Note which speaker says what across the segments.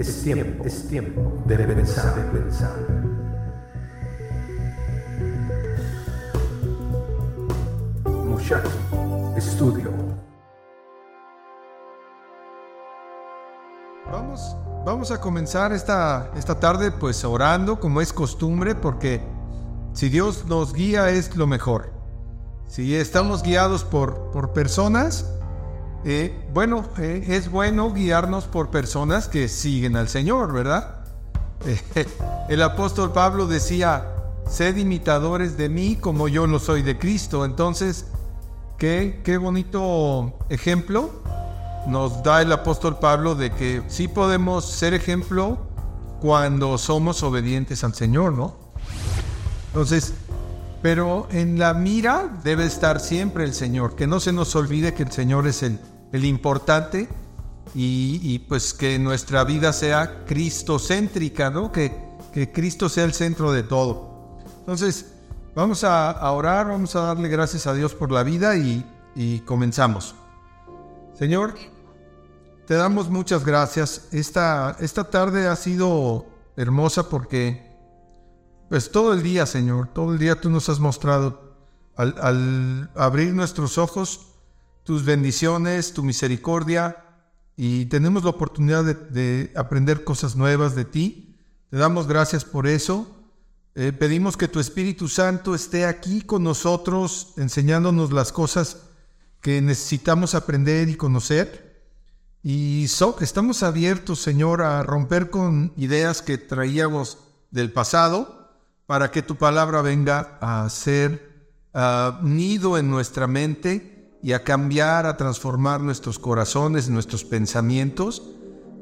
Speaker 1: es tiempo, es tiempo de pensar, de pensar. Muchacho, estudio.
Speaker 2: Vamos, vamos a comenzar esta, esta tarde pues orando como es costumbre porque si Dios nos guía es lo mejor. Si estamos guiados por, por personas, eh, bueno, eh, es bueno guiarnos por personas que siguen al Señor, ¿verdad? el apóstol Pablo decía, sed imitadores de mí como yo lo soy de Cristo. Entonces, qué, qué bonito ejemplo nos da el apóstol Pablo de que sí podemos ser ejemplo cuando somos obedientes al Señor, ¿no? Entonces, pero en la mira debe estar siempre el Señor, que no se nos olvide que el Señor es el, importante y, pues que nuestra vida sea cristocéntrica, ¿no? Que, que Cristo sea el centro de todo. Entonces, vamos a, orar, vamos a darle gracias a Dios por la vida y, y comenzamos. Señor, te damos muchas gracias. Esta, esta tarde ha sido hermosa porque pues todo el día, Señor, todo el día tú nos has mostrado, al, abrir nuestros ojos, tus bendiciones, tu misericordia, y tenemos la oportunidad de, aprender cosas nuevas de ti. Te damos gracias por eso. Eh, pedimos que tu Espíritu Santo esté aquí con nosotros, enseñándonos las cosas que necesitamos aprender y conocer. Y so, estamos abiertos, Señor, a romper con ideas que traíamos del pasado para que tu palabra venga a ser nido en nuestra mente y a cambiar, a transformar nuestros corazones, nuestros pensamientos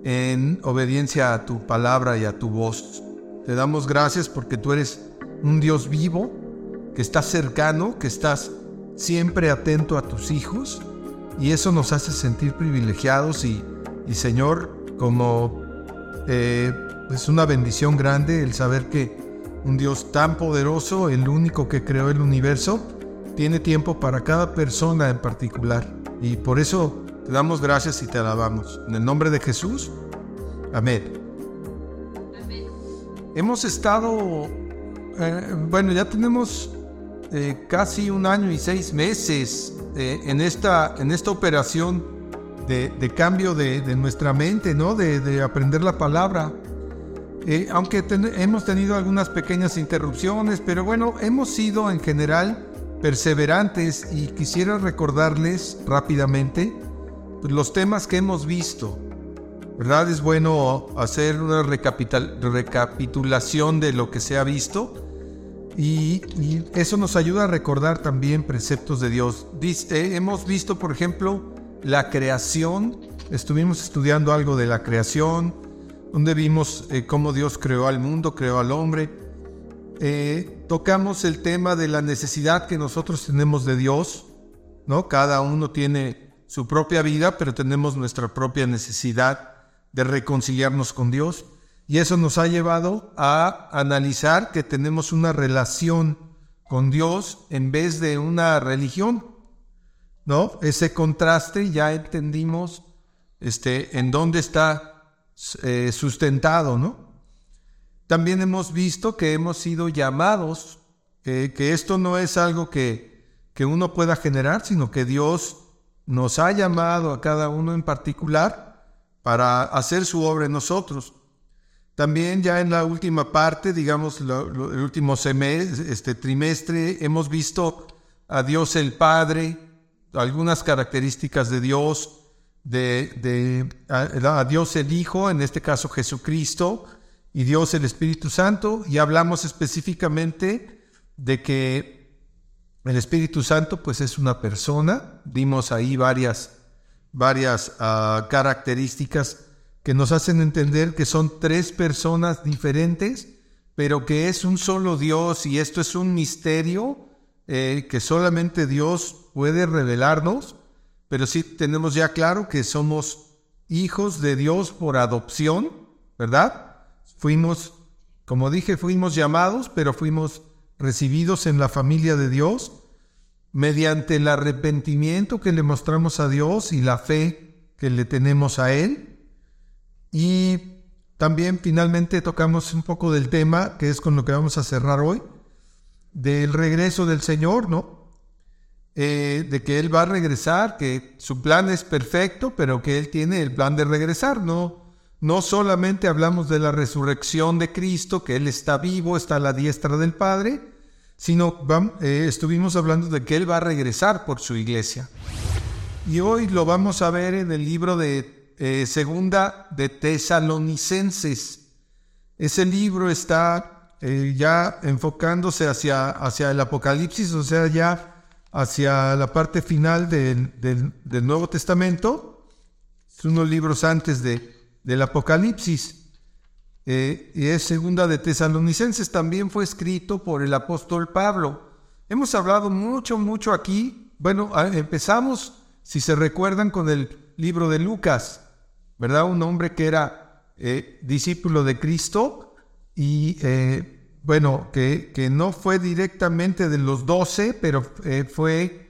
Speaker 2: en obediencia a tu palabra y a tu voz. Te damos gracias porque tú eres un Dios vivo, que estás cercano, que estás siempre atento a tus hijos y eso nos hace sentir privilegiados y, Señor, como eh, es una bendición grande el saber que un Dios tan poderoso, el único que creó el universo, tiene tiempo para cada persona en particular. Y por eso te damos gracias y te alabamos. En el nombre de Jesús. Amén. Hemos estado, eh, bueno, ya tenemos eh, casi un año y seis meses eh, en, esta, en esta operación de, cambio de, nuestra mente, ¿no? De, de aprender la palabra. Eh, aunque hemos tenido algunas pequeñas interrupciones, pero bueno, hemos sido en general perseverantes y quisiera recordarles rápidamente los temas que hemos visto. ¿Verdad? Es bueno hacer una recapitulación de lo que se ha visto y, eso nos ayuda a recordar también preceptos de Dios. Eh, hemos visto, por ejemplo, la creación, estuvimos estudiando algo de la creación, donde vimos eh, cómo Dios creó al mundo, creó al hombre. Eh, tocamos el tema de la necesidad que nosotros tenemos de Dios, ¿no? Cada uno tiene su propia vida, pero tenemos nuestra propia necesidad de reconciliarnos con Dios. Y eso nos ha llevado a analizar que tenemos una relación con Dios en vez de una religión, ¿no? Ese contraste ya entendimos este, en dónde está eh, sustentado, ¿no? También hemos visto que hemos sido llamados, que esto no es algo que, que uno pueda generar, sino que Dios nos ha llamado a cada uno en particular para hacer su obra en nosotros. También ya en la última parte, digamos, el último semestre, este trimestre, hemos visto a Dios el Padre, algunas características de Dios, de, a, Dios el Hijo, en este caso Jesucristo, y Dios el Espíritu Santo, y hablamos específicamente de que el Espíritu Santo pues es una persona, dimos ahí varias, varias ah, características que nos hacen entender que son tres personas diferentes, pero que es un solo Dios y esto es un misterio eh, que solamente Dios puede revelarnos pero sí tenemos ya claro que somos hijos de Dios por adopción, ¿verdad? Fuimos, como dije, fuimos llamados, pero fuimos recibidos en la familia de Dios mediante el arrepentimiento que le mostramos a Dios y la fe que le tenemos a Él. Y también finalmente tocamos un poco del tema, que es con lo que vamos a cerrar hoy, del regreso del Señor, ¿no? Eh, de que Él va a regresar, que su plan es perfecto, pero que Él tiene el plan de regresar, ¿no? No solamente hablamos de la resurrección de Cristo, que Él está vivo, está a la diestra del Padre, sino eh, estuvimos hablando de que Él va a regresar por su iglesia. Y hoy lo vamos a ver en el libro de eh, segunda de Tesalonicenses. Ese libro está eh, ya enfocándose hacia, hacia el Apocalipsis, o sea, ya hacia la parte final del, del, Nuevo Testamento. Es unos libros antes de, del Apocalipsis. Eh, y es segunda de Tesalonicenses, también fue escrito por el apóstol Pablo. Hemos hablado mucho, mucho aquí. Bueno, empezamos, si se recuerdan, con el libro de Lucas. ¿verdad? Un hombre que era eh, discípulo de Cristo y, eh, bueno, que, que, no fue directamente de los doce, pero eh, fue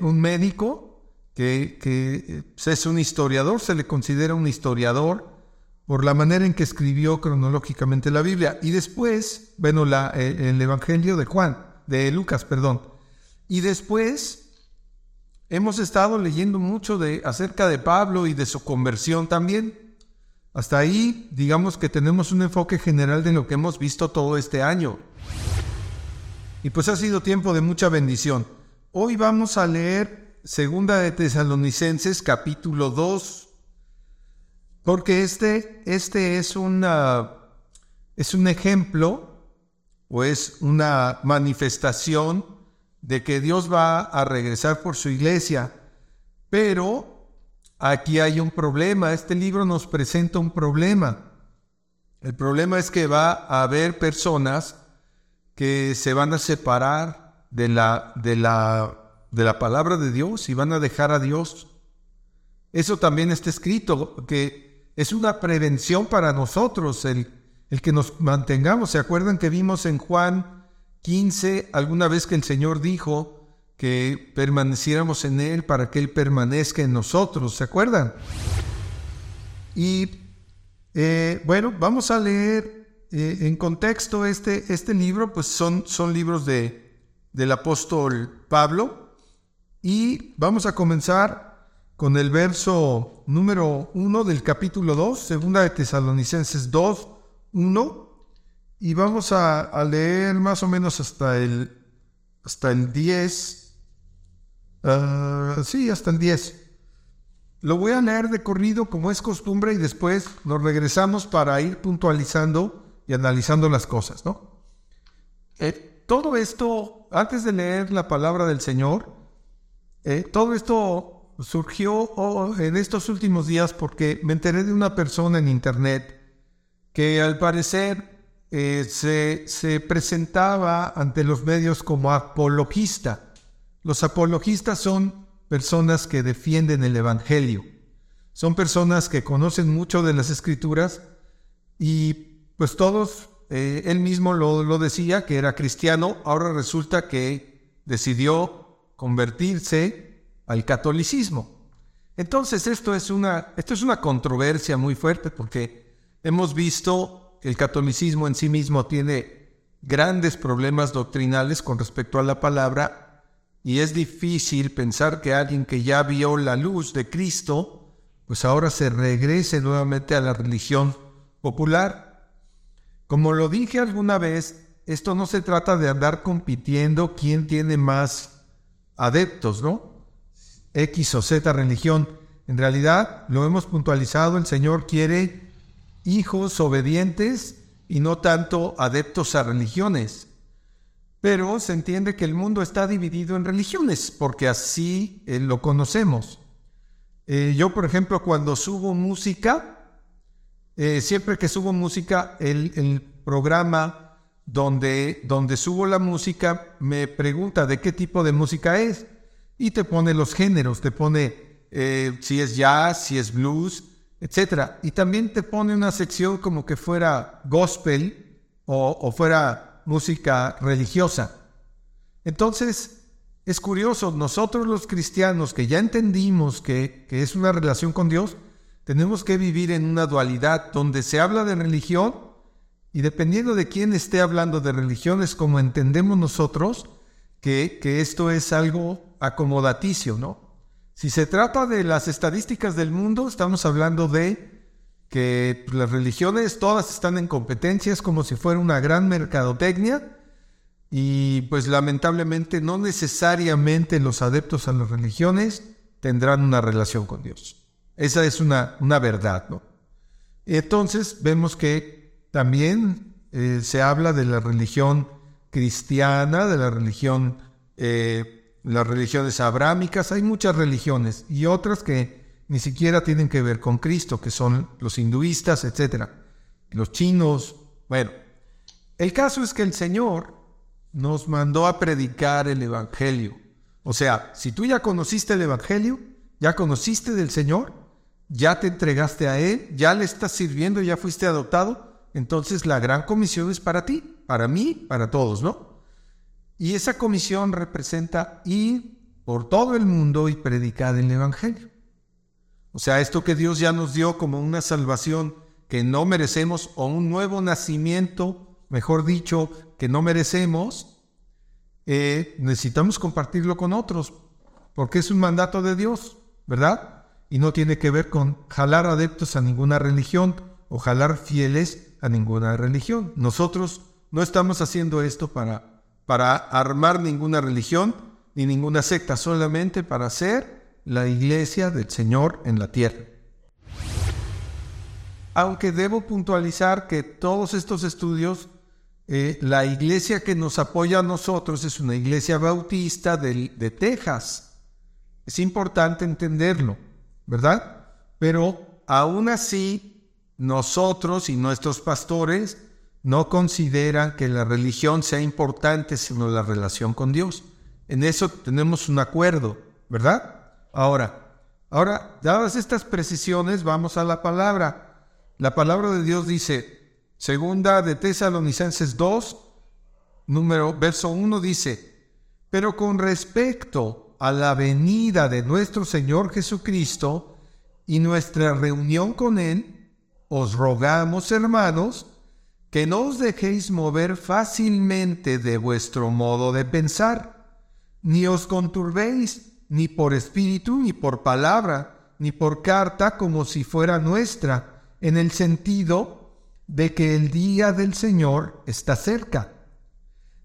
Speaker 2: un médico que, que es un historiador, se le considera un historiador por la manera en que escribió cronológicamente la Biblia. Y después, bueno, la, el Evangelio de Juan, de Lucas, perdón. Y después Hemos estado leyendo mucho de, acerca de Pablo y de su conversión también. Hasta ahí, digamos que tenemos un enfoque general de lo que hemos visto todo este año. Y pues ha sido tiempo de mucha bendición. Hoy vamos a leer Segunda de Tesalonicenses capítulo 2, porque este, este es, una, es un ejemplo o es una manifestación de que Dios va a regresar por su iglesia, pero aquí hay un problema, este libro nos presenta un problema. El problema es que va a haber personas que se van a separar de la, de la, de la palabra de Dios y van a dejar a Dios. Eso también está escrito, que es una prevención para nosotros el, el que nos mantengamos. ¿Se acuerdan que vimos en Juan 15, alguna vez que el Señor dijo que permaneciéramos en Él para que Él permanezca en nosotros, ¿se acuerdan? Y eh, bueno, vamos a leer eh, en contexto este, este libro, pues son, son libros de, del apóstol Pablo y vamos a comenzar con el verso número 1 del capítulo 2, segunda de Tesalonicenses 2, 1 y vamos a, leer más o menos hasta el, hasta el 10. Ah, sí, hasta el 10. Lo voy a leer de corrido como es costumbre y después nos regresamos para ir puntualizando y analizando las cosas, ¿no? Eh, todo esto, antes de leer la palabra del Señor, eh, todo esto surgió oh, en estos últimos días porque me enteré de una persona en internet que al parecer eh, se, presentaba ante los medios como apologista. Los apologistas son personas que defienden el Evangelio. Son personas que conocen mucho de las escrituras y pues todos, eh, él mismo lo, lo, decía que era cristiano, ahora resulta que decidió convertirse al catolicismo. Entonces esto es una, esto es una controversia muy fuerte porque hemos visto el catolicismo en sí mismo tiene grandes problemas doctrinales con respecto a la palabra y es difícil pensar que alguien que ya vio la luz de Cristo, pues ahora se regrese nuevamente a la religión popular. Como lo dije alguna vez, esto no se trata de andar compitiendo quién tiene más adeptos, ¿no? X o Z religión. En realidad, lo hemos puntualizado, el Señor quiere hijos obedientes y no tanto adeptos a religiones. Pero se entiende que el mundo está dividido en religiones, porque así eh, lo conocemos. Eh, yo, por ejemplo, cuando subo música, eh, siempre que subo música, el, programa donde, donde subo la música me pregunta de qué tipo de música es y te pone los géneros, te pone si es jazz, si es blues, etcétera. Y también te pone una sección como que fuera gospel o, fuera música religiosa. Entonces, es curioso, nosotros los cristianos que ya entendimos que, es una relación con Dios, tenemos que vivir en una dualidad donde se habla de religión y dependiendo de quién esté hablando de religión es como entendemos nosotros que, que esto es algo acomodaticio, ¿no? Si se trata de las estadísticas del mundo, estamos hablando de que las religiones todas están en competencias como si fuera una gran mercadotecnia y pues lamentablemente no necesariamente los adeptos a las religiones tendrán una relación con Dios. Esa es una, una verdad, ¿no? Entonces vemos que también eh, se habla de la religión cristiana, de la religión, eh, las religiones abrámicas, hay muchas religiones y otras que ni siquiera tienen que ver con Cristo, que son los hinduistas, etcétera, los chinos. Bueno, el caso es que el Señor nos mandó a predicar el Evangelio. O sea, si tú ya conociste el Evangelio, ya conociste del Señor, ya te entregaste a Él, ya le estás sirviendo, ya fuiste adoptado, entonces la gran comisión es para ti, para mí, para todos, ¿no? Y esa comisión representa ir por todo el mundo y predicar el Evangelio. O sea, esto que Dios ya nos dio como una salvación que no merecemos o un nuevo nacimiento, mejor dicho, que no merecemos, eh, necesitamos compartirlo con otros, porque es un mandato de Dios, ¿verdad? Y no tiene que ver con jalar adeptos a ninguna religión o jalar fieles a ninguna religión. Nosotros no estamos haciendo esto para, para armar ninguna religión ni ninguna secta, solamente para ser la iglesia del Señor en la tierra. Aunque debo puntualizar que todos estos estudios eh, la iglesia que nos apoya a nosotros es una iglesia bautista de, de Texas. Es importante entenderlo, ¿verdad? Pero aún así, nosotros y nuestros pastores no consideran que la religión sea importante, sino la relación con Dios. En eso tenemos un acuerdo, ¿verdad? Ahora, ahora, dadas estas precisiones, vamos a la palabra. La palabra de Dios dice, Segunda de Tesalonicenses 2, número, verso 1 dice, pero con respecto a la venida de nuestro Señor Jesucristo y nuestra reunión con Él, os rogamos, hermanos, que no os dejéis mover fácilmente de vuestro modo de pensar, ni os conturbéis ni por espíritu, ni por palabra, ni por carta como si fuera nuestra, en el sentido de que el día del Señor está cerca.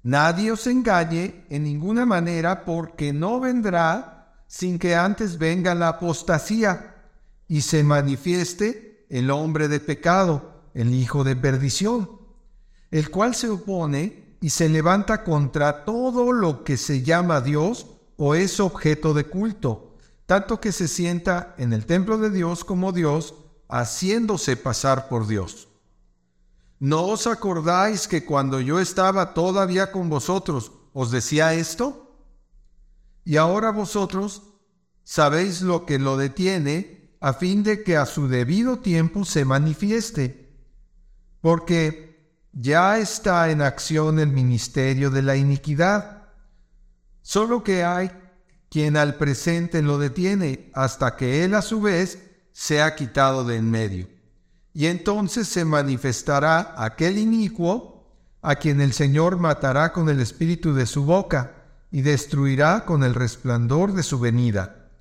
Speaker 2: Nadie os engañe en ninguna manera porque no vendrá sin que antes venga la apostasía y se manifieste el hombre de pecado, el hijo de perdición, el cual se opone y se levanta contra todo lo que se llama Dios o es objeto de culto, tanto que se sienta en el templo de Dios como Dios, haciéndose pasar por Dios. ¿No os acordáis que cuando yo estaba todavía con vosotros os decía esto? Y ahora vosotros sabéis lo que lo detiene a fin de que a su debido tiempo se manifieste, porque ya está en acción el ministerio de la iniquidad, solo que hay quien al presente lo detiene hasta que él a su vez sea quitado de en medio. Y entonces se manifestará aquel inicuo a quien el Señor matará con el espíritu de su boca y destruirá con el resplandor de su venida.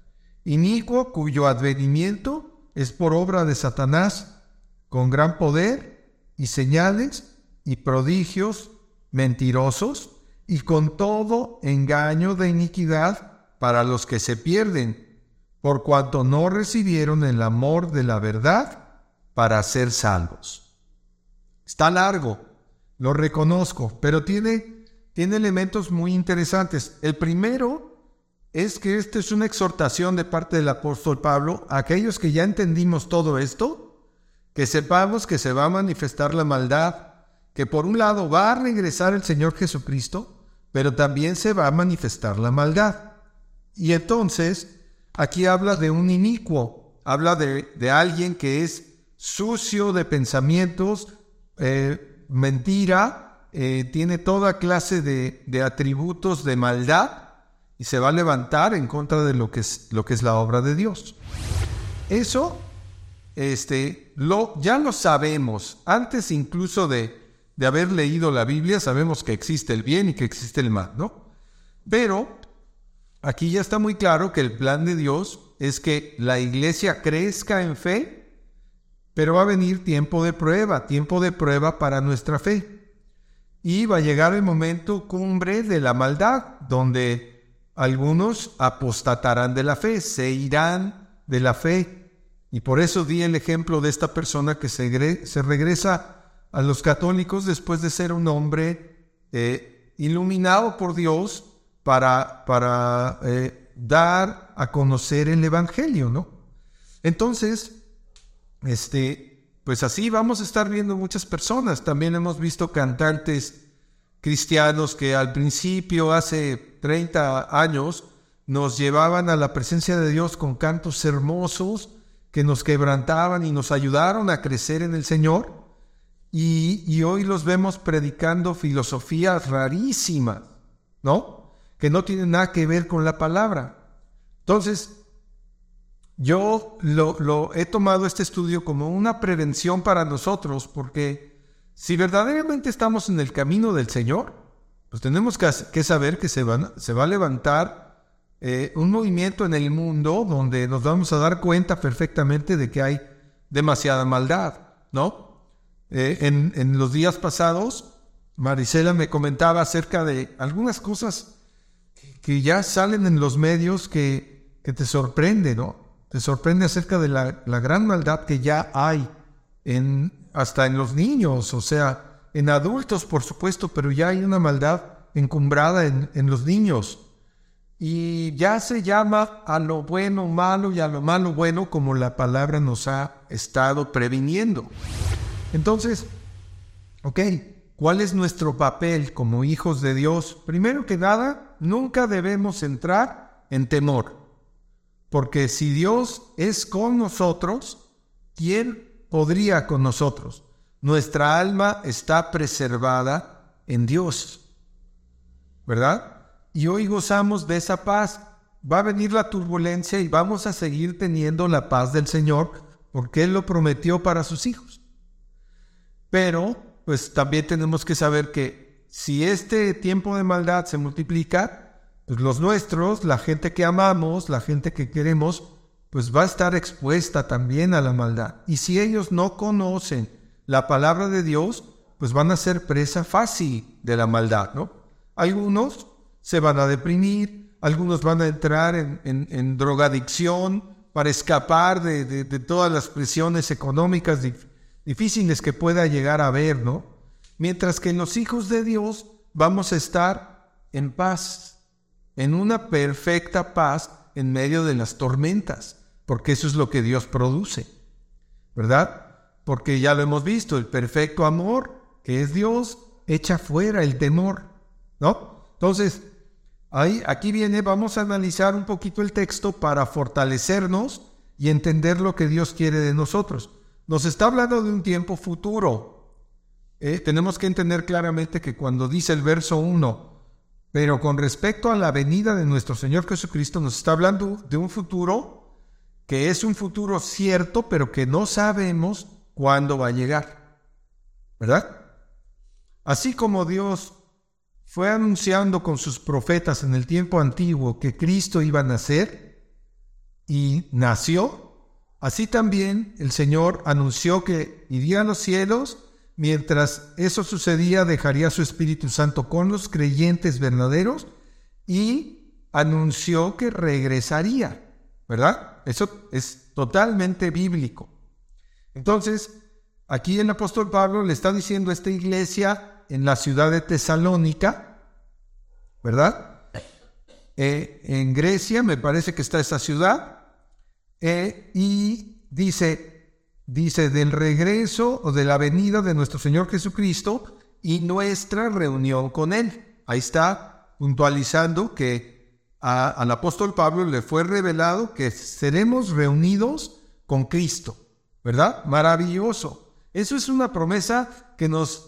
Speaker 2: Inicuo cuyo advenimiento es por obra de Satanás, con gran poder y señales y prodigios mentirosos y con todo engaño de iniquidad para los que se pierden, por cuanto no recibieron el amor de la verdad para ser salvos. Está largo, lo reconozco, pero tiene, tiene elementos muy interesantes. El primero es que esta es una exhortación de parte del apóstol Pablo a aquellos que ya entendimos todo esto, que sepamos que se va a manifestar la maldad, que por un lado va a regresar el Señor Jesucristo, pero también se va a manifestar la maldad. Y entonces, aquí habla de un inicuo, habla de, de alguien que es sucio de pensamientos, eh, mentira, eh, tiene toda clase de, de, atributos de maldad y se va a levantar en contra de lo que es, lo que es la obra de Dios. Eso este, lo, ya lo sabemos, antes incluso de, de haber leído la Biblia, sabemos que existe el bien y que existe el mal, ¿no? Pero aquí ya está muy claro que el plan de Dios es que la iglesia crezca en fe, pero va a venir tiempo de prueba, tiempo de prueba para nuestra fe. Y va a llegar el momento cumbre de la maldad, donde algunos apostatarán de la fe, se irán de la fe. Y por eso di el ejemplo de esta persona que se, se regresa a los católicos después de ser un hombre eh, iluminado por Dios para, para eh, dar a conocer el Evangelio, ¿no? Entonces, este, pues así vamos a estar viendo muchas personas. También hemos visto cantantes cristianos que al principio, hace 30 años, nos llevaban a la presencia de Dios con cantos hermosos que nos quebrantaban y nos ayudaron a crecer en el Señor. Y, hoy los vemos predicando filosofías rarísimas, ¿no? Que no tienen nada que ver con la palabra. Entonces, yo lo, he tomado este estudio como una prevención para nosotros, porque si verdaderamente estamos en el camino del Señor, pues tenemos que, saber que se, van, se va a levantar eh, un movimiento en el mundo donde nos vamos a dar cuenta perfectamente de que hay demasiada maldad, ¿no? Eh, en, los días pasados, Marisela me comentaba acerca de algunas cosas que ya salen en los medios que te sorprende, ¿no? Te sorprende acerca de la, gran maldad que ya hay hasta en los niños, o sea, en adultos, por supuesto, pero ya hay una maldad encumbrada en, en los niños. Y ya se llama a lo bueno malo y a lo malo bueno como la palabra nos ha estado previniendo. Entonces, ok, ¿cuál es nuestro papel como hijos de Dios? Primero que nada, nunca debemos entrar en temor. Porque si Dios es con nosotros, ¿quién podría con nosotros? Nuestra alma está preservada en Dios. ¿Verdad? Y hoy gozamos de esa paz. Va a venir la turbulencia y vamos a seguir teniendo la paz del Señor porque Él lo prometió para sus hijos. Pero, pues también tenemos que saber que si este tiempo de maldad se multiplica, pues los nuestros, la gente que amamos, la gente que queremos, pues va a estar expuesta también a la maldad. Y si ellos no conocen la palabra de Dios, pues van a ser presa fácil de la maldad, ¿no? Algunos se van a deprimir, algunos van a entrar en, drogadicción para escapar de, todas las presiones económicas difíciles que pueda llegar a haber, ¿no? Mientras que los hijos de Dios vamos a estar en paz, en una perfecta paz en medio de las tormentas, porque eso es lo que Dios produce, ¿verdad? Porque ya lo hemos visto, el perfecto amor, que es Dios, echa fuera el temor, ¿no? Entonces, ahí, aquí viene, vamos a analizar un poquito el texto para fortalecernos y entender lo que Dios quiere de nosotros. Nos está hablando de un tiempo futuro. ¿eh? Tenemos que entender claramente que cuando dice el verso 1, pero con respecto a la venida de nuestro Señor Jesucristo, nos está hablando de un futuro que es un futuro cierto, pero que no sabemos cuándo va a llegar. ¿Verdad? Así como Dios fue anunciando con sus profetas en el tiempo antiguo que Cristo iba a nacer y nació, así también el Señor anunció que iría a los cielos Mientras eso sucedía, dejaría su Espíritu Santo con los creyentes verdaderos y anunció que regresaría, ¿verdad? Eso es totalmente bíblico. Entonces, aquí el apóstol Pablo le está diciendo a esta iglesia en la ciudad de Tesalónica, ¿verdad? Eh, en Grecia, me parece que está esa ciudad, eh, y dice, dice del regreso o de la venida de nuestro Señor Jesucristo y nuestra reunión con Él. Ahí está puntualizando que al apóstol Pablo le fue revelado que seremos reunidos con Cristo, ¿verdad? Maravilloso. Eso es una promesa que nos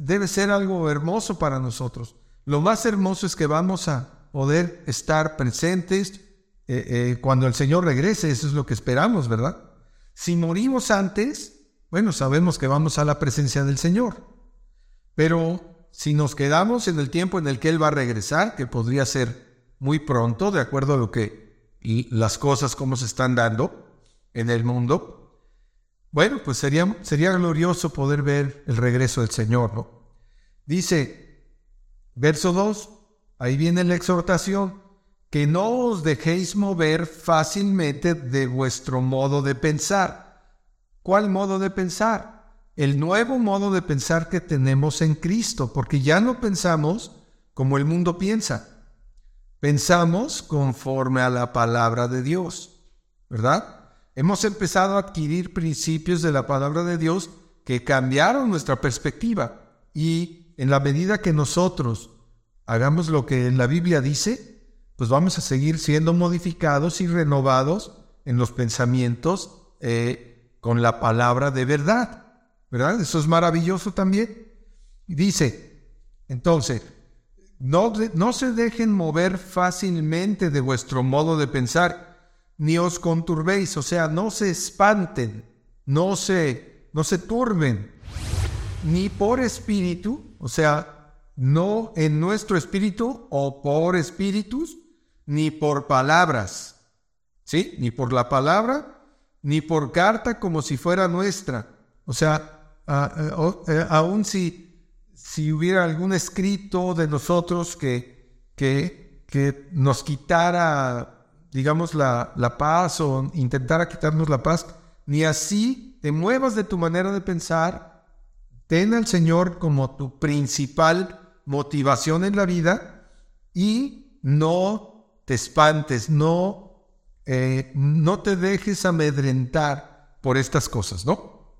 Speaker 2: debe ser algo hermoso para nosotros. Lo más hermoso es que vamos a poder estar presentes eh, eh, cuando el Señor regrese. Eso es lo que esperamos, ¿verdad? Si morimos antes, bueno, sabemos que vamos a la presencia del Señor. Pero si nos quedamos en el tiempo en el que Él va a regresar, que podría ser muy pronto, de acuerdo a lo que y las cosas como se están dando en el mundo, bueno, pues sería, sería glorioso poder ver el regreso del Señor, ¿no? Dice, verso 2, ahí viene la exhortación, que no os dejéis mover fácilmente de vuestro modo de pensar. ¿Cuál modo de pensar? El nuevo modo de pensar que tenemos en Cristo, porque ya no pensamos como el mundo piensa. Pensamos conforme a la palabra de Dios, ¿verdad? Hemos empezado a adquirir principios de la palabra de Dios que cambiaron nuestra perspectiva y en la medida que nosotros hagamos lo que la Biblia dice, pues vamos a seguir siendo modificados y renovados en los pensamientos eh, con la palabra de verdad. ¿Verdad? Eso es maravilloso también. Dice, entonces, no, no se dejen mover fácilmente de vuestro modo de pensar, ni os conturbéis, o sea, no se espanten, no se, no se turben, ni por espíritu, o sea, no en nuestro espíritu o por espíritus, ni por palabras, ¿sí? Ni por la palabra, ni por carta como si fuera nuestra. O sea, eh, aún si, si hubiera algún escrito de nosotros que, que, que nos quitara, digamos, la, la paz o intentara quitarnos la paz, ni así te muevas de tu manera de pensar, ten al Señor como tu principal motivación en la vida y no te espantes, no, eh, no te dejes amedrentar por estas cosas, ¿no?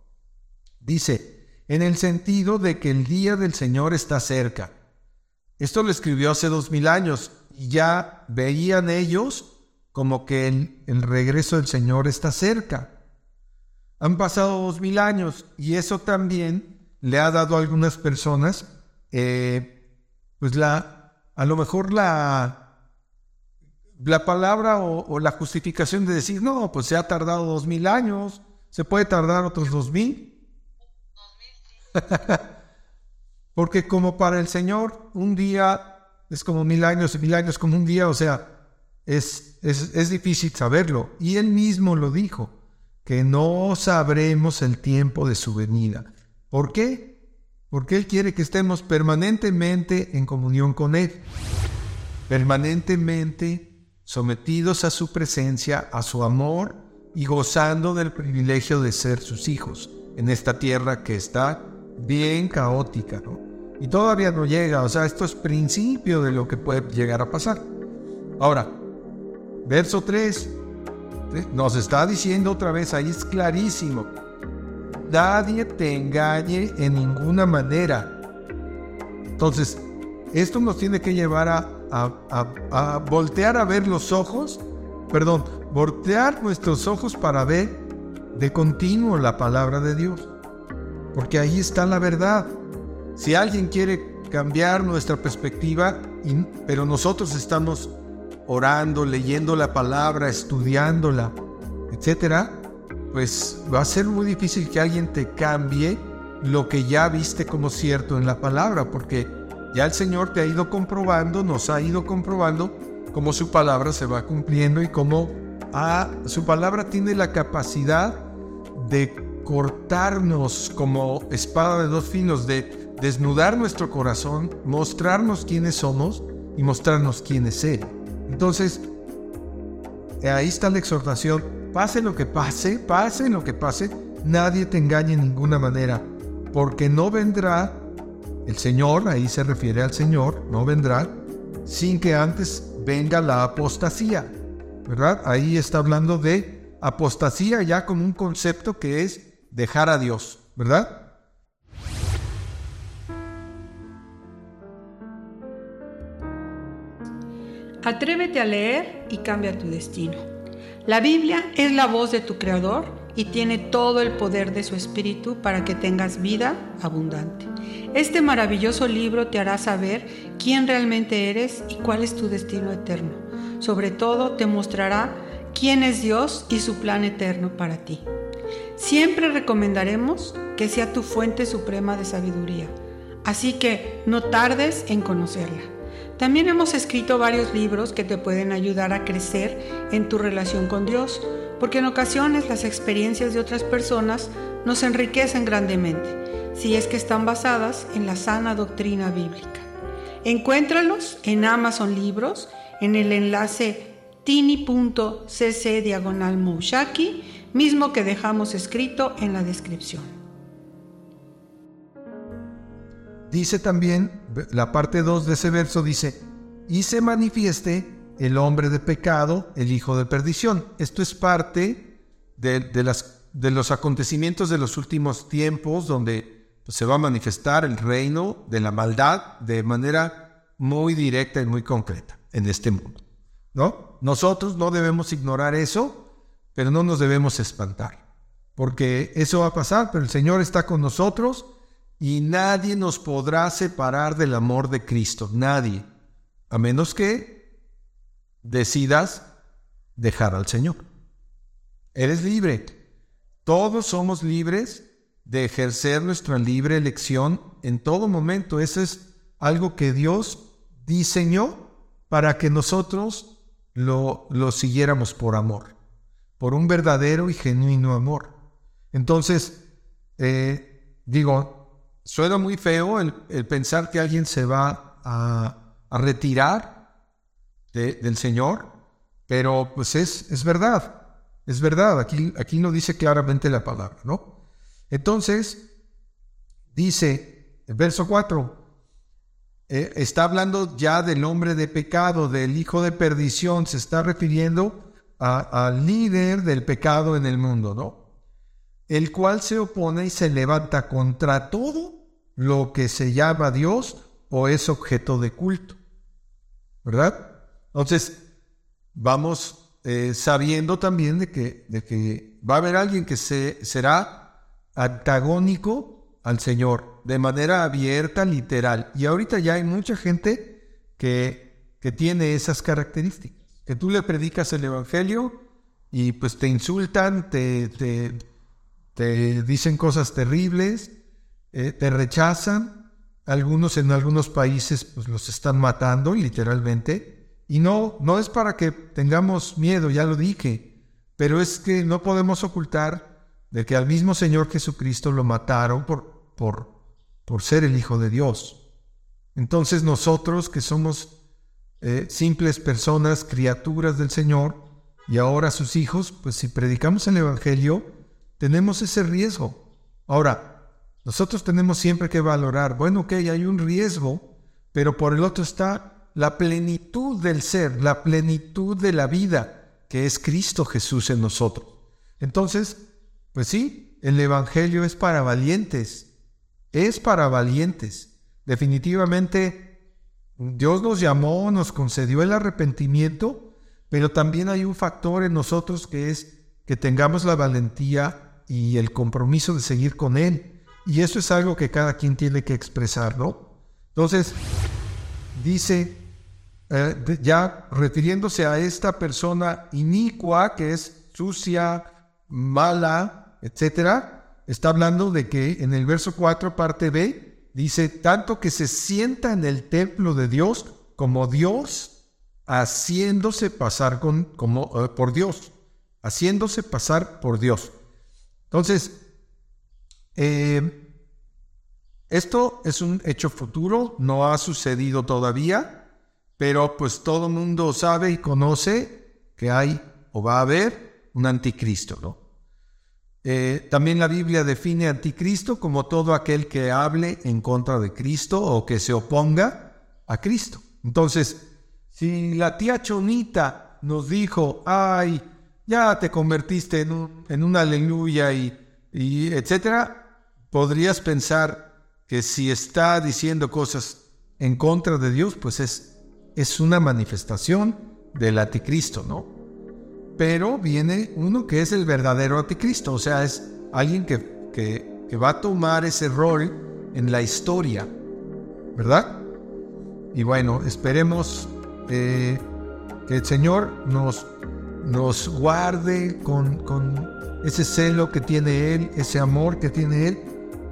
Speaker 2: Dice, en el sentido de que el día del Señor está cerca. Esto lo escribió hace dos mil años y ya veían ellos como que el, regreso del Señor está cerca. Han pasado dos mil años y eso también le ha dado a algunas personas, eh, pues la, a lo mejor la, la palabra o, la justificación de decir, no, pues se ha tardado dos mil años, se puede tardar otros dos mil. Porque como para el Señor un día es como mil años y mil años como un día, o sea, es, es, es difícil saberlo. Y él mismo lo dijo, que no sabremos el tiempo de su venida. ¿Por qué? Porque Él quiere que estemos permanentemente en comunión con Él. Permanentemente sometidos a su presencia, a su amor y gozando del privilegio de ser sus hijos en esta tierra que está bien caótica, ¿no? Y todavía no llega, o sea, esto es principio de lo que puede llegar a pasar. Ahora, verso 3, nos está diciendo otra vez, ahí es clarísimo, nadie te engañe en ninguna manera. Entonces, esto nos tiene que llevar a a, voltear a ver los ojos, perdón, voltear nuestros ojos para ver de continuo la palabra de Dios. Porque ahí está la verdad. Si alguien quiere cambiar nuestra perspectiva, pero nosotros estamos orando, leyendo la palabra, estudiándola, etcétera, pues va a ser muy difícil que alguien te cambie lo que ya viste como cierto en la palabra, porque ya el Señor te ha ido comprobando, nos ha ido comprobando cómo su palabra se va cumpliendo y cómo ah, su palabra tiene la capacidad de cortarnos como espada de dos filos, de desnudar nuestro corazón, mostrarnos quiénes somos y mostrarnos quién es Él. Entonces, ahí está la exhortación. Pase lo que pase, pase lo que pase, nadie te engañe en ninguna manera, porque no vendrá el Señor, ahí se refiere al Señor, no vendrá sin que antes venga la apostasía, ¿verdad? Ahí está hablando de apostasía ya como un concepto que es dejar a Dios, ¿verdad?
Speaker 3: Atrévete a leer y cambia tu destino. La Biblia es la voz de tu Creador y tiene todo el poder de su Espíritu para que tengas vida abundante. Este maravilloso libro te hará saber quién realmente eres y cuál es tu destino eterno. Sobre todo te mostrará quién es Dios y su plan eterno para ti. siempre recomendaremos que sea tu fuente suprema de sabiduría. Así que no tardes en conocerla. También hemos escrito varios libros que te pueden ayudar a crecer en tu relación con Dios, porque en ocasiones las experiencias de otras personas nos enriquecen grandemente, si es que están basadas en la sana doctrina bíblica. Encuéntralos en Amazon Libros, en el enlace tini.cc diagonal mismo que dejamos escrito en la descripción.
Speaker 2: Dice también, la parte 2 de ese verso dice, y se manifieste el hombre de pecado, el hijo de perdición. Esto es parte de, los acontecimientos de los últimos tiempos donde pues, se va a manifestar el reino de la maldad de manera muy directa y muy concreta en este mundo. ¿no? Nosotros no debemos ignorar eso, pero no nos debemos espantar, porque eso va a pasar, pero el Señor está con nosotros y nadie nos podrá separar del amor de Cristo, nadie, a menos que decidas dejar al Señor. Eres libre. Todos somos libres de ejercer nuestra libre elección en todo momento. Eso es algo que Dios diseñó para que nosotros lo, lo siguiéramos por amor, por un verdadero y genuino amor. Entonces, eh, digo, suena muy feo el, pensar que alguien se va a retirar del Señor, pero pues es, es verdad, es verdad, aquí, aquí no dice claramente la palabra, ¿no? Entonces, dice el verso 4, eh, está hablando ya del hombre de pecado, del hijo de perdición, se está refiriendo al líder del pecado en el mundo, ¿no? El cual se opone y se levanta contra todo lo que se llama Dios o es objeto de culto, ¿verdad? Entonces, vamos eh, sabiendo también de que, de que va a haber alguien que se, será antagónico al Señor, de manera abierta, literal. Y ahorita ya hay mucha gente que, que tiene esas características. Que tú le predicas el Evangelio y pues te insultan, te, te, dicen cosas terribles, eh, te rechazan. Algunos en algunos países pues los están matando literalmente. Y no, no es para que tengamos miedo, ya lo dije, pero es que no podemos ocultar de que al mismo Señor Jesucristo lo mataron por, por, por ser el Hijo de Dios. Entonces nosotros que somos eh, simples personas, criaturas del Señor, y ahora sus hijos, pues si predicamos el Evangelio, tenemos ese riesgo. Ahora, nosotros tenemos siempre que valorar, bueno, ok, hay un riesgo, pero por el otro está la plenitud del ser, la plenitud de la vida, que es Cristo Jesús en nosotros. Entonces, pues sí, el Evangelio es para valientes, es para valientes. Definitivamente, Dios nos llamó, nos concedió el arrepentimiento, pero también hay un factor en nosotros que es que tengamos la valentía y el compromiso de seguir con Él. Y eso es algo que cada quien tiene que expresar, ¿no? Entonces, dice eh, ya refiriéndose a esta persona inicua que es sucia, mala, etcétera, está hablando de que en el verso 4, parte B, dice, tanto que se sienta en el templo de Dios como Dios haciéndose pasar con, como, eh, por Dios, haciéndose pasar por Dios. Entonces, eh, esto es un hecho futuro, no ha sucedido todavía, pero pues todo el mundo sabe y conoce que hay o va a haber un anticristo, ¿no? Eh, también la Biblia define anticristo como todo aquel que hable en contra de Cristo o que se oponga a Cristo. Entonces, si la tía Chonita nos dijo, ay, ya te convertiste en un, en aleluya y, y etcétera, podrías pensar que si está diciendo cosas en contra de Dios, pues es es una manifestación del anticristo, ¿no? Pero viene uno que es el verdadero anticristo, o sea, es alguien que, que, va a tomar ese rol en la historia, ¿verdad? Y bueno, esperemos eh, que el Señor nos, nos guarde con, con ese celo que tiene Él, ese amor que tiene Él,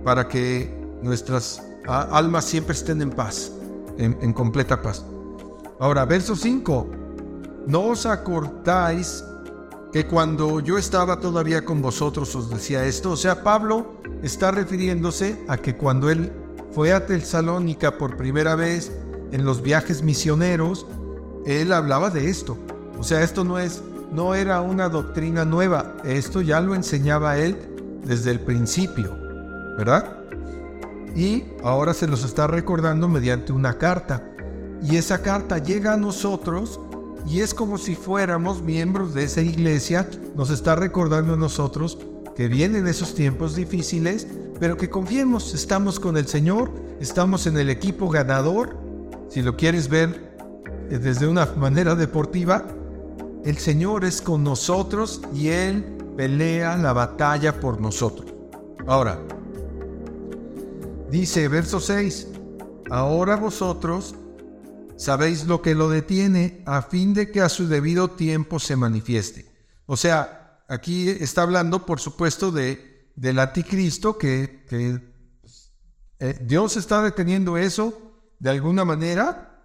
Speaker 2: para que nuestras almas siempre estén en paz, en, en completa paz. Ahora, verso 5. No os acordáis que cuando yo estaba todavía con vosotros os decía esto. O sea, Pablo está refiriéndose a que cuando él fue a Tesalónica por primera vez en los viajes misioneros, él hablaba de esto. O sea, esto no es no era una doctrina nueva, esto ya lo enseñaba él desde el principio, ¿verdad? Y ahora se los está recordando mediante una carta. Y esa carta llega a nosotros y es como si fuéramos miembros de esa iglesia, nos está recordando a nosotros que vienen esos tiempos difíciles, pero que confiemos, estamos con el Señor, estamos en el equipo ganador, si lo quieres ver eh, desde una manera deportiva, el Señor es con nosotros y Él pelea la batalla por nosotros. Ahora, dice verso 6, ahora vosotros sabéis lo que lo detiene a fin de que a su debido tiempo se manifieste. O sea, aquí está hablando, por supuesto, de, del anticristo, que, eh, Dios está deteniendo eso de alguna manera,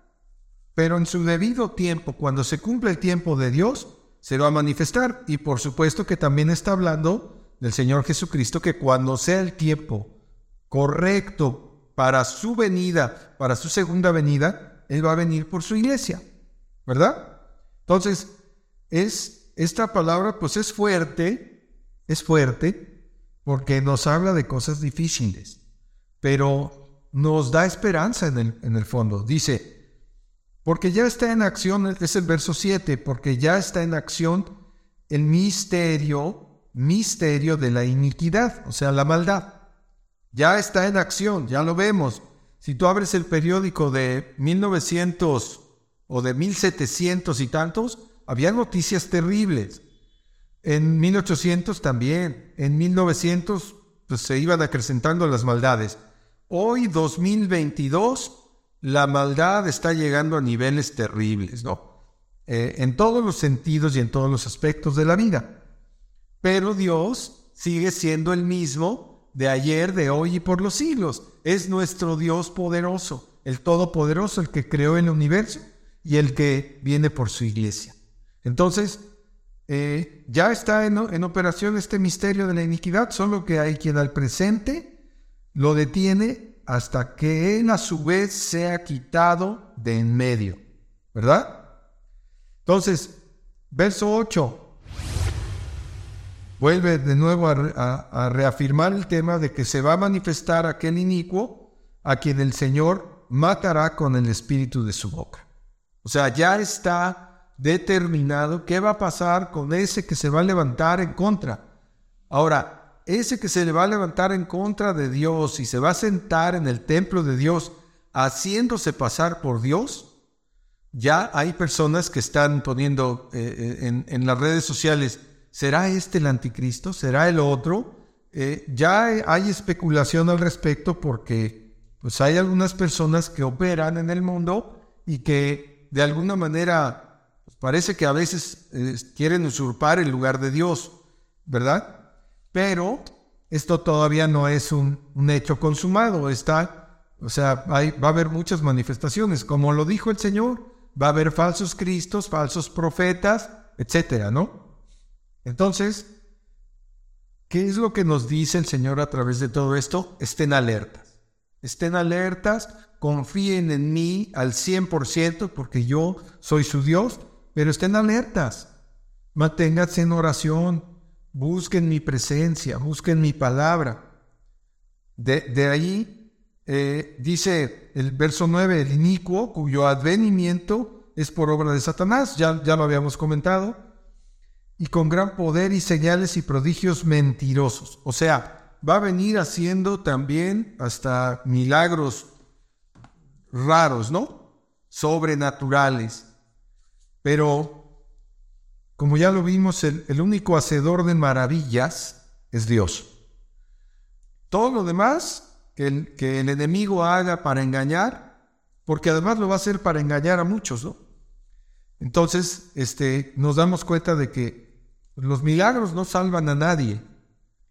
Speaker 2: pero en su debido tiempo, cuando se cumple el tiempo de Dios, se va a manifestar. Y por supuesto que también está hablando del Señor Jesucristo, que cuando sea el tiempo correcto para su venida, para su segunda venida, él va a venir por su iglesia, ¿verdad? Entonces, es, esta palabra pues es fuerte, es fuerte, porque nos habla de cosas difíciles, pero nos da esperanza en el, en el fondo. Dice, porque ya está en acción, es el verso 7, porque ya está en acción el misterio, misterio de la iniquidad, o sea, la maldad. Ya está en acción, ya lo vemos. Si tú abres el periódico de 1900 o de 1700 y tantos, había noticias terribles. En 1800 también, en 1900 pues, se iban acrecentando las maldades. Hoy, 2022, la maldad está llegando a niveles terribles, ¿no? Eh, en todos los sentidos y en todos los aspectos de la vida. Pero Dios sigue siendo el mismo de ayer, de hoy y por los siglos. Es nuestro Dios poderoso, el Todopoderoso, el que creó el universo y el que viene por su iglesia. Entonces, eh, ya está en, en, operación este misterio de la iniquidad, solo que hay quien al presente lo detiene hasta que él a su vez sea quitado de en medio. ¿Verdad? Entonces, verso 8 vuelve de nuevo a, reafirmar el tema de que se va a manifestar aquel inicuo a quien el Señor matará con el espíritu de su boca. O sea, ya está determinado qué va a pasar con ese que se va a levantar en contra. Ahora, ese que se le va a levantar en contra de Dios y se va a sentar en el templo de Dios haciéndose pasar por Dios, ya hay personas que están poniendo eh, eh, en las redes sociales, ¿Será este el anticristo? ¿Será el otro? Eh, ya hay especulación al respecto porque pues hay algunas personas que operan en el mundo y que de alguna manera pues, parece que a veces eh, quieren usurpar el lugar de Dios, ¿verdad? Pero esto todavía no es un, hecho consumado, está, o sea, va a haber muchas manifestaciones, como lo dijo el Señor, va a haber falsos cristos, falsos profetas, etcétera, ¿no? Entonces, ¿qué es lo que nos dice el Señor a través de todo esto? Estén alertas. Estén alertas, confíen en mí al 100% porque yo soy su Dios, pero estén alertas. Manténganse en oración, busquen mi presencia, busquen mi palabra. De, ahí eh, dice el verso 9, el inicuo cuyo advenimiento es por obra de Satanás, ya, ya lo habíamos comentado y con gran poder y señales y prodigios mentirosos. O sea, va a venir haciendo también hasta milagros raros, ¿no? Sobrenaturales. Pero, como ya lo vimos, el, único hacedor de maravillas es Dios. Todo lo demás que el, que el enemigo haga para engañar, porque además lo va a hacer para engañar a muchos, ¿no? Entonces, este, nos damos cuenta de que Los milagros no salvan a nadie.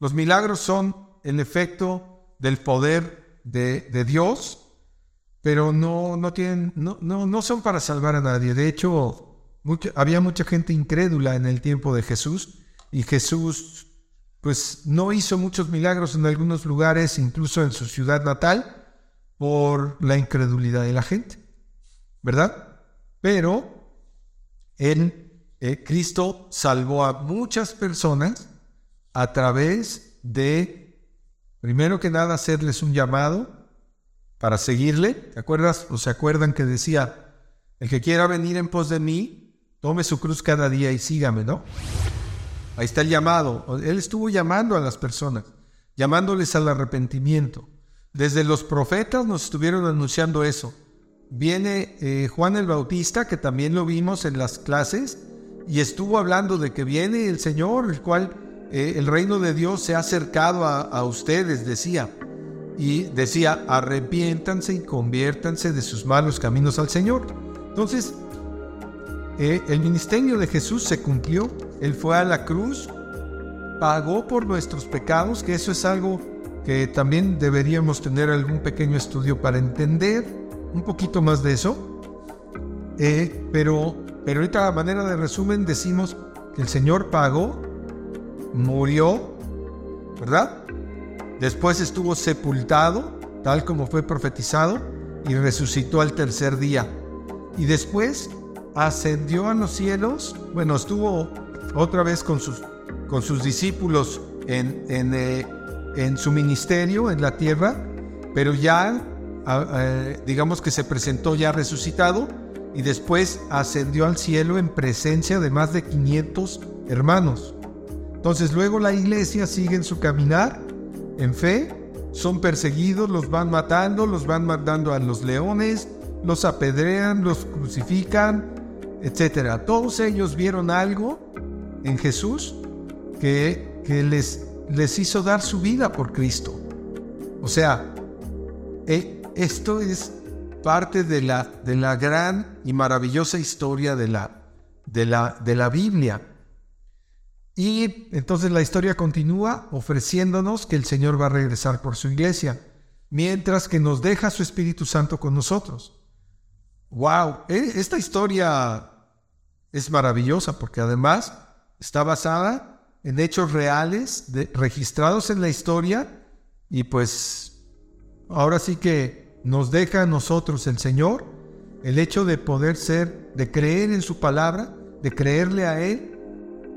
Speaker 2: Los milagros son el efecto del poder de, Dios pero no, no, tienen, no, no, no son para salvar a nadie. De hecho, había mucha gente incrédula en el tiempo de Jesús y Jesús pues no hizo muchos milagros en algunos lugares, incluso en su ciudad natal, por la incredulidad de la gente, ¿verdad? Pero él, eh, Cristo salvó a muchas personas a través de, primero que nada, hacerles un llamado, para seguirle. ¿Te acuerdas o se acuerdan que decía, el que quiera venir en pos de mí, tome su cruz cada día y sígame, ¿no? Ahí está el llamado. Él estuvo llamando a las personas, llamándoles al arrepentimiento. Desde los profetas nos estuvieron anunciando eso. Viene eh, Juan el Bautista, que también lo vimos en las clases, y estuvo hablando de que viene el Señor, el cual eh, el reino de Dios se ha acercado a, ustedes, decía y decía, arrepiéntanse y conviértanse de sus malos caminos al Señor. Entonces, eh, el ministerio de Jesús se cumplió, Él fue a la cruz, pagó por nuestros pecados, que eso es algo que también deberíamos tener algún pequeño estudio para entender un poquito más de eso. Eh, pero, pero ahorita a manera de resumen decimos que el Señor pagó, murió, ¿verdad? Después estuvo sepultado, tal como fue profetizado, y resucitó al tercer día. Y después ascendió a los cielos, bueno, estuvo otra vez con sus, con sus discípulos en, en, eh, en su ministerio en la tierra, pero ya, digamos que se presentó ya resucitado y después ascendió al cielo en presencia de más de 500 hermanos. Entonces luego la iglesia sigue en su caminar en fe, son perseguidos, los van matando, los van mandando a los leones, los apedrean, los crucifican, etc. Todos ellos vieron algo en Jesús que, les hizo dar su vida por Cristo. O sea, eh, esto es parte de la, de la gran y maravillosa historia de la, de la, de la Biblia. Y entonces la historia continúa ofreciéndonos que el Señor va a regresar por su iglesia, mientras que nos deja su Espíritu Santo con nosotros. ¡Wow! E, esta historia es maravillosa porque además está basada en hechos reales registrados en la historia y pues ahora sí que nos deja a nosotros el Señor el hecho de poder ser, de creer en su palabra, de creerle a Él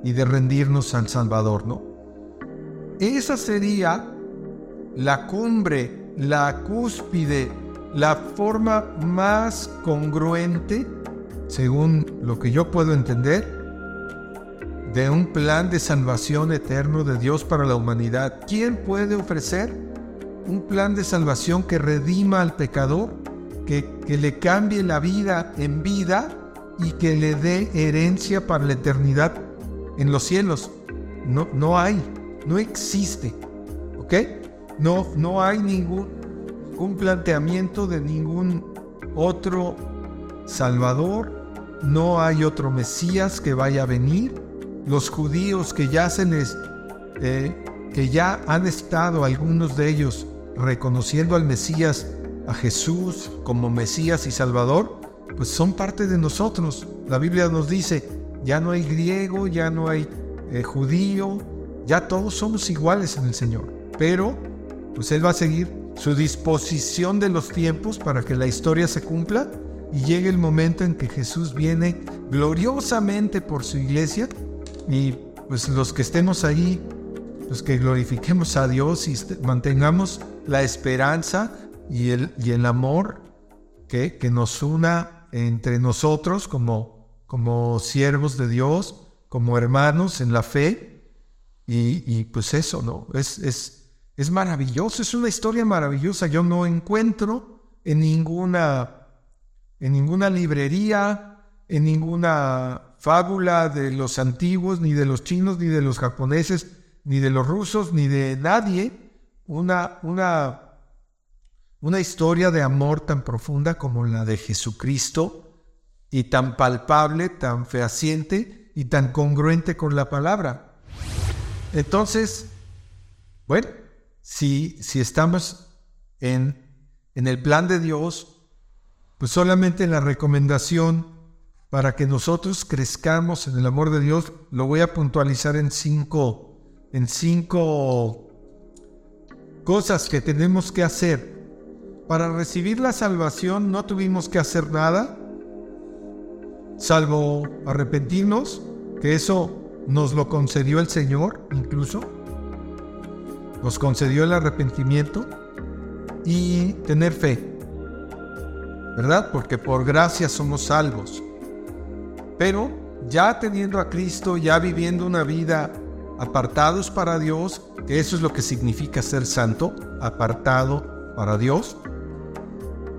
Speaker 2: y de rendirnos al Salvador, ¿no? Esa sería la cumbre, la cúspide, la forma más congruente, según lo que yo puedo entender, de un plan de salvación eterno de Dios para la humanidad. ¿Quién puede ofrecer un plan de salvación que redima al pecador, que, que le cambie la vida en vida y que le dé herencia para la eternidad en los cielos. No, no hay, no existe. ¿Ok? No, no hay ningún planteamiento de ningún otro Salvador. No hay otro Mesías que vaya a venir. Los judíos que ya se les, eh, que ya han estado algunos de ellos reconociendo al Mesías, a Jesús como Mesías y Salvador, pues son parte de nosotros. La Biblia nos dice, ya no hay griego, ya no hay eh, judío, ya todos somos iguales en el Señor. Pero, pues Él va a seguir su disposición de los tiempos para que la historia se cumpla y llegue el momento en que Jesús viene gloriosamente por su iglesia y pues los que estemos ahí, los que glorifiquemos a Dios y mantengamos la esperanza y el, y el amor que, que nos una entre nosotros como como siervos de Dios, como hermanos en la fe. Y, pues eso, ¿no? Es, es, es maravilloso, es una historia maravillosa. Yo no encuentro en ninguna, en ninguna librería, en ninguna fábula de los antiguos, ni de los chinos, ni de los japoneses, ni de los rusos, ni de nadie, una, una, una historia de amor tan profunda como la de Jesucristo y tan palpable, tan fehaciente, y tan congruente con la palabra. Entonces, bueno, si, si estamos en, en el plan de Dios, pues solamente la recomendación para que nosotros crezcamos en el amor de Dios, lo voy a puntualizar en cinco, en cinco cosas que tenemos que hacer. Para recibir la salvación no tuvimos que hacer nada, salvo arrepentirnos, que eso nos lo concedió el Señor incluso, nos concedió el arrepentimiento y tener fe, ¿verdad? Porque por gracia somos salvos. Pero ya teniendo a Cristo, ya viviendo una vida apartados para Dios, que eso es lo que significa ser santo, apartado para Dios,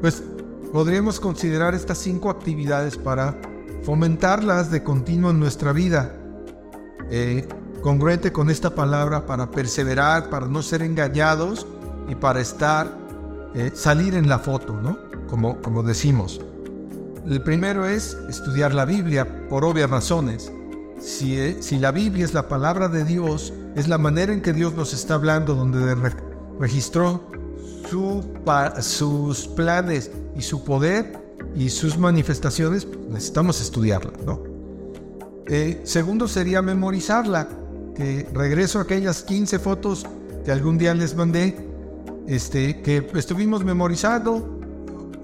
Speaker 2: pues podríamos considerar estas cinco actividades para fomentarlas de continuo en nuestra vida, eh, congruente con esta palabra, para perseverar, para no ser engañados y para estar, eh, salir en la foto, ¿no? Como, como decimos. El primero es estudiar la Biblia por obvias razones. Si, eh, si la Biblia es la palabra de Dios, es la manera en que Dios nos está hablando, donde registró su, sus planes y su poder y sus manifestaciones, necesitamos estudiarla, ¿no? Eh, segundo sería memorizarla, que regreso a aquellas 15 fotos que algún día les mandé, este, que estuvimos memorizando.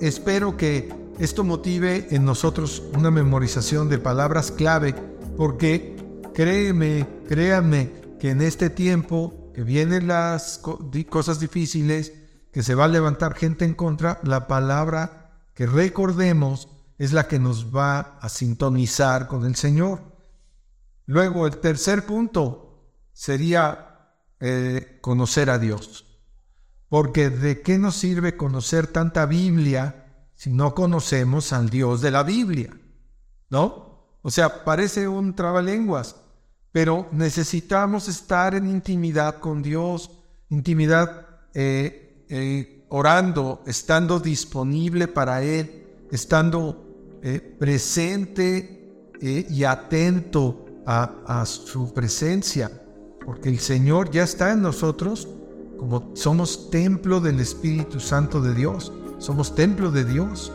Speaker 2: Espero que esto motive en nosotros una memorización de palabras clave, porque créeme, créanme que en este tiempo que vienen las cosas difíciles, que se va a levantar gente en contra, la palabra que recordemos es la que nos va a sintonizar con el Señor. Luego, el tercer punto sería eh, conocer a Dios. Porque ¿de qué nos sirve conocer tanta Biblia si no conocemos al Dios de la Biblia? ¿No? O sea, parece un trabalenguas, pero necesitamos estar en intimidad con Dios, intimidad eh, eh, orando, estando disponible para Él, estando eh, presente y atento a, a su presencia, porque el Señor ya está en nosotros como somos templo del Espíritu Santo de Dios, somos templo de Dios.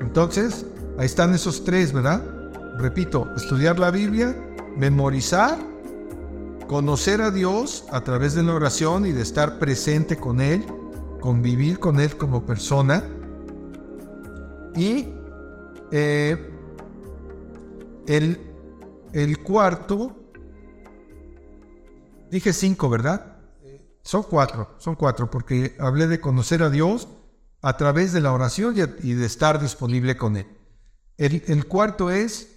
Speaker 2: Entonces, ahí están esos tres, ¿verdad? Repito, estudiar la Biblia, memorizar, conocer a Dios a través de la oración y de estar presente con Él, convivir con Él como persona. Y eh, el, el cuarto, dije cinco, ¿verdad? Son cuatro, son cuatro, porque hablé de conocer a Dios a través de la oración y de estar disponible con Él. El, el cuarto es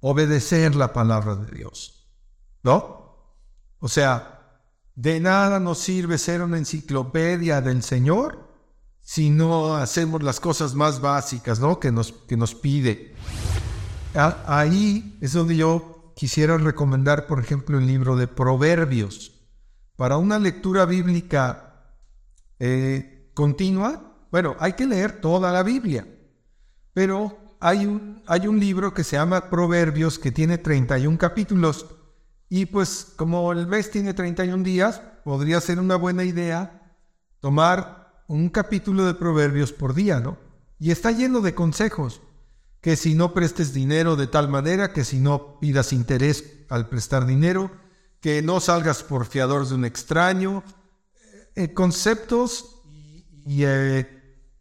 Speaker 2: obedecer la palabra de Dios, ¿no? O sea, de nada nos sirve ser una enciclopedia del Señor si no hacemos las cosas más básicas ¿no? que, nos, que nos pide. Ahí es donde yo quisiera recomendar, por ejemplo, el libro de Proverbios. Para una lectura bíblica eh, continua, bueno, hay que leer toda la Biblia, pero hay un, hay un libro que se llama Proverbios que tiene 31 capítulos. Y pues como el mes tiene 31 días, podría ser una buena idea tomar un capítulo de proverbios por día, ¿no? Y está lleno de consejos, que si no prestes dinero de tal manera, que si no pidas interés al prestar dinero, que no salgas por fiador de un extraño, eh, conceptos y eh,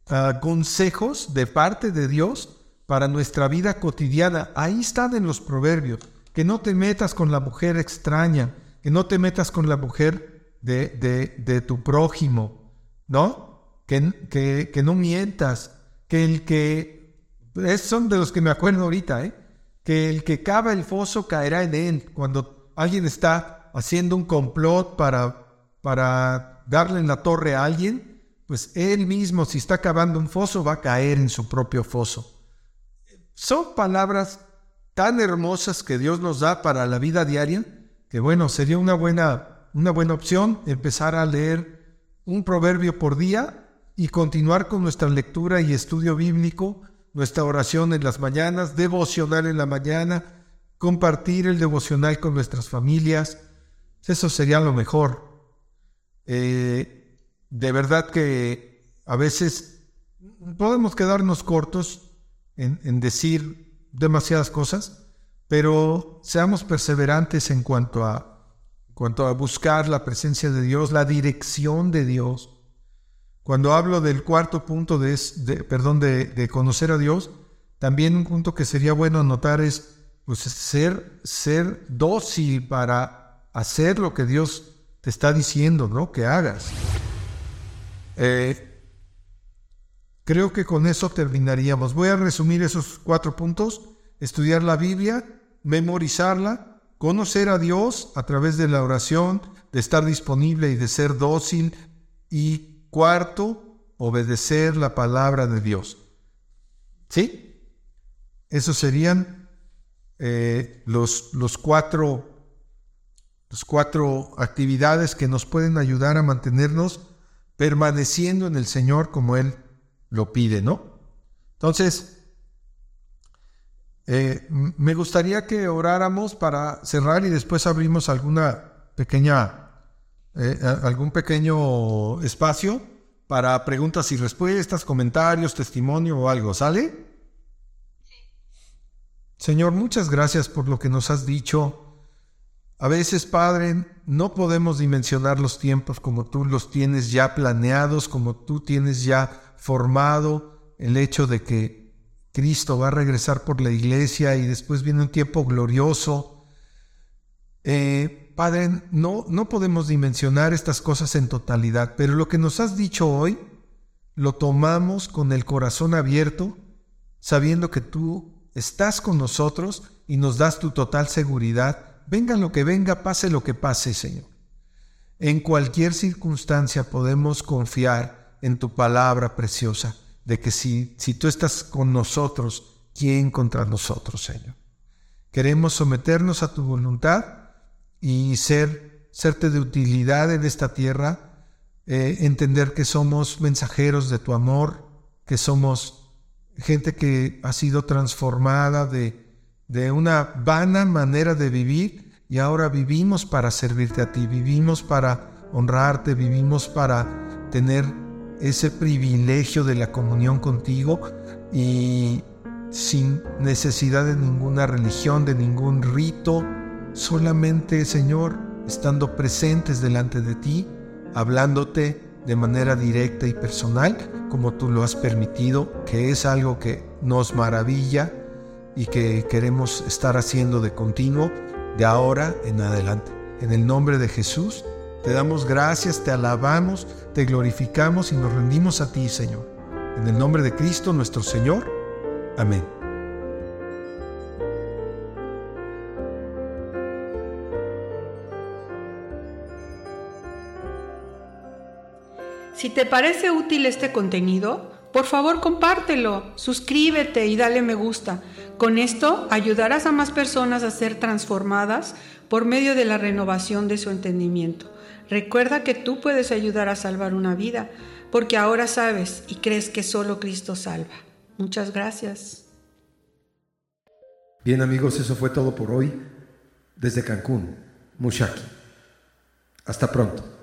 Speaker 2: ah, consejos de parte de Dios para nuestra vida cotidiana. Ahí están en los proverbios que no te metas con la mujer extraña, que no te metas con la mujer de, de, tu prójimo, ¿no? Que, que, que, no mientas, que el que... Son de los que me acuerdo ahorita, ¿eh? Que el que cava el foso caerá en él. Cuando alguien está haciendo un complot para, para darle en la torre a alguien, pues él mismo, si está cavando un foso, va a caer en su propio foso. Son palabras tan hermosas que Dios nos da para la vida diaria, que bueno, sería una buena, una buena opción empezar a leer un proverbio por día y continuar con nuestra lectura y estudio bíblico, nuestra oración en las mañanas, devocional en la mañana, compartir el devocional con nuestras familias. Eso sería lo mejor. Eh, de verdad que a veces podemos quedarnos cortos en, decir demasiadas cosas, pero seamos perseverantes en cuanto a, cuanto a buscar la presencia de Dios, la dirección de Dios. Cuando hablo del cuarto punto de, perdón, de, conocer a Dios, también un punto que sería bueno anotar es pues, ser, ser dócil para hacer lo que Dios te está diciendo, ¿no? Que hagas. Eh, creo que con eso terminaríamos. Voy a resumir esos cuatro puntos. Estudiar la Biblia, memorizarla, conocer a Dios a través de la oración, de estar disponible y de ser dócil. Y cuarto, obedecer la palabra de Dios. ¿Sí? Esos serían eh, los, los cuatro las cuatro actividades que nos pueden ayudar a mantenernos permaneciendo en el Señor como Él lo pide, ¿no? Entonces, eh, me gustaría que oráramos para cerrar y después abrimos alguna pequeña, eh, algún pequeño espacio para preguntas y respuestas, comentarios, testimonio o algo, ¿sale? Señor, muchas gracias por lo que nos has dicho a veces, Padre, no podemos dimensionar los tiempos como tú los tienes ya planeados, como tú tienes ya formado el hecho de que Cristo va a regresar por la iglesia y después viene un tiempo glorioso. Eh, padre, no, no podemos dimensionar estas cosas en totalidad, pero lo que nos has dicho hoy lo tomamos con el corazón abierto, sabiendo que tú estás con nosotros y nos das tu total seguridad venga lo que venga, pase lo que pase, Señor. En cualquier circunstancia podemos confiar en tu palabra preciosa, de que si, si tú estás con nosotros, ¿quién contra nosotros, Señor? Queremos someternos a tu voluntad y ser, serte de utilidad en esta tierra, eh, entender que somos mensajeros de tu amor, que somos gente que ha sido transformada de, de una vana manera de vivir y ahora vivimos para servirte a ti, vivimos para honrarte, vivimos para tener ese privilegio de la comunión contigo y sin necesidad de ninguna religión, de ningún rito, solamente Señor, estando presentes delante de ti, hablándote de manera directa y personal, como tú lo has permitido, que es algo que nos maravilla y que queremos estar haciendo de continuo de ahora en adelante. En el nombre de Jesús, te damos gracias, te alabamos, te glorificamos y nos rendimos a ti, Señor. En el nombre de Cristo nuestro Señor. Amén.
Speaker 3: Si te parece útil este contenido, por favor compártelo, suscríbete y dale me gusta. Con esto ayudarás a más personas a ser transformadas por medio de la renovación de su entendimiento. Recuerda que tú puedes ayudar a salvar una vida, porque ahora sabes y crees que solo Cristo salva. Muchas gracias.
Speaker 1: Bien amigos, eso fue todo por hoy desde Cancún, Mushaki. Hasta pronto.